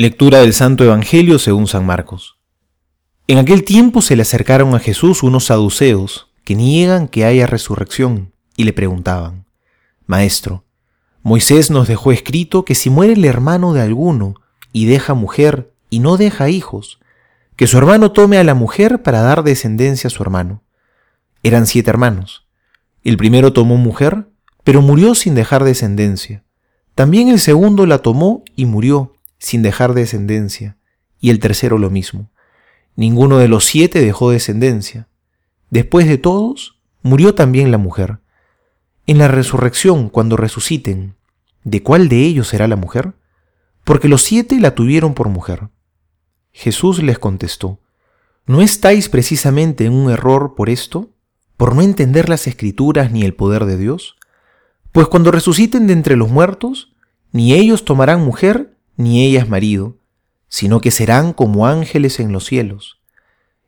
Lectura del Santo Evangelio según San Marcos. En aquel tiempo se le acercaron a Jesús unos saduceos que niegan que haya resurrección y le preguntaban, Maestro, Moisés nos dejó escrito que si muere el hermano de alguno y deja mujer y no deja hijos, que su hermano tome a la mujer para dar descendencia a su hermano. Eran siete hermanos. El primero tomó mujer, pero murió sin dejar descendencia. También el segundo la tomó y murió sin dejar descendencia, y el tercero lo mismo. Ninguno de los siete dejó descendencia. Después de todos, murió también la mujer. En la resurrección, cuando resuciten, ¿de cuál de ellos será la mujer? Porque los siete la tuvieron por mujer. Jesús les contestó, ¿no estáis precisamente en un error por esto? ¿Por no entender las escrituras ni el poder de Dios? Pues cuando resuciten de entre los muertos, ni ellos tomarán mujer, ni ellas marido, sino que serán como ángeles en los cielos.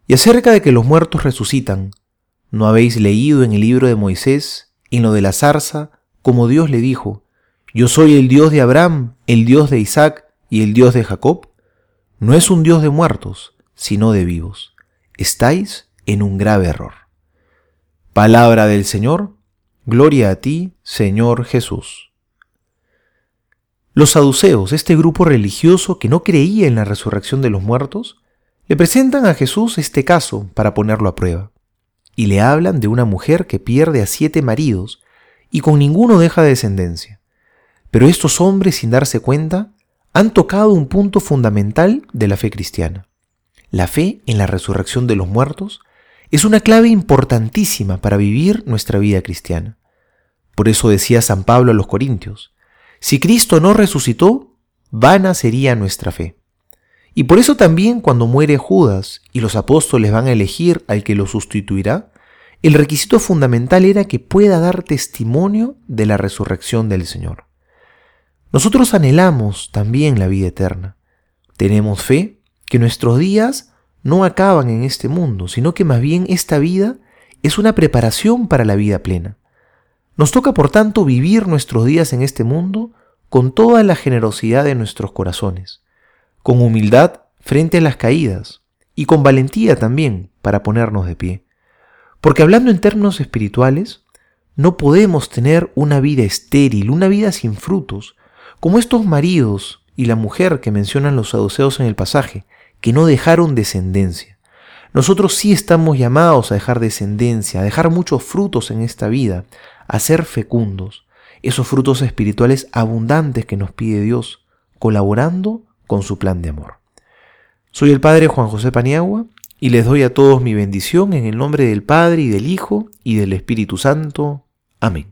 Y acerca de que los muertos resucitan, ¿no habéis leído en el libro de Moisés, en lo de la zarza, como Dios le dijo, Yo soy el Dios de Abraham, el Dios de Isaac y el Dios de Jacob? No es un Dios de muertos, sino de vivos. Estáis en un grave error. Palabra del Señor, gloria a ti, Señor Jesús. Los saduceos, este grupo religioso que no creía en la resurrección de los muertos, le presentan a Jesús este caso para ponerlo a prueba, y le hablan de una mujer que pierde a siete maridos y con ninguno deja descendencia. Pero estos hombres, sin darse cuenta, han tocado un punto fundamental de la fe cristiana. La fe en la resurrección de los muertos es una clave importantísima para vivir nuestra vida cristiana. Por eso decía San Pablo a los Corintios, si Cristo no resucitó, vana sería nuestra fe. Y por eso también cuando muere Judas y los apóstoles van a elegir al que lo sustituirá, el requisito fundamental era que pueda dar testimonio de la resurrección del Señor. Nosotros anhelamos también la vida eterna. Tenemos fe que nuestros días no acaban en este mundo, sino que más bien esta vida es una preparación para la vida plena. Nos toca, por tanto, vivir nuestros días en este mundo con toda la generosidad de nuestros corazones, con humildad frente a las caídas y con valentía también para ponernos de pie. Porque hablando en términos espirituales, no podemos tener una vida estéril, una vida sin frutos, como estos maridos y la mujer que mencionan los saduceos en el pasaje, que no dejaron descendencia. Nosotros sí estamos llamados a dejar descendencia, a dejar muchos frutos en esta vida, a ser fecundos, esos frutos espirituales abundantes que nos pide Dios, colaborando con su plan de amor. Soy el Padre Juan José Paniagua y les doy a todos mi bendición en el nombre del Padre y del Hijo y del Espíritu Santo. Amén.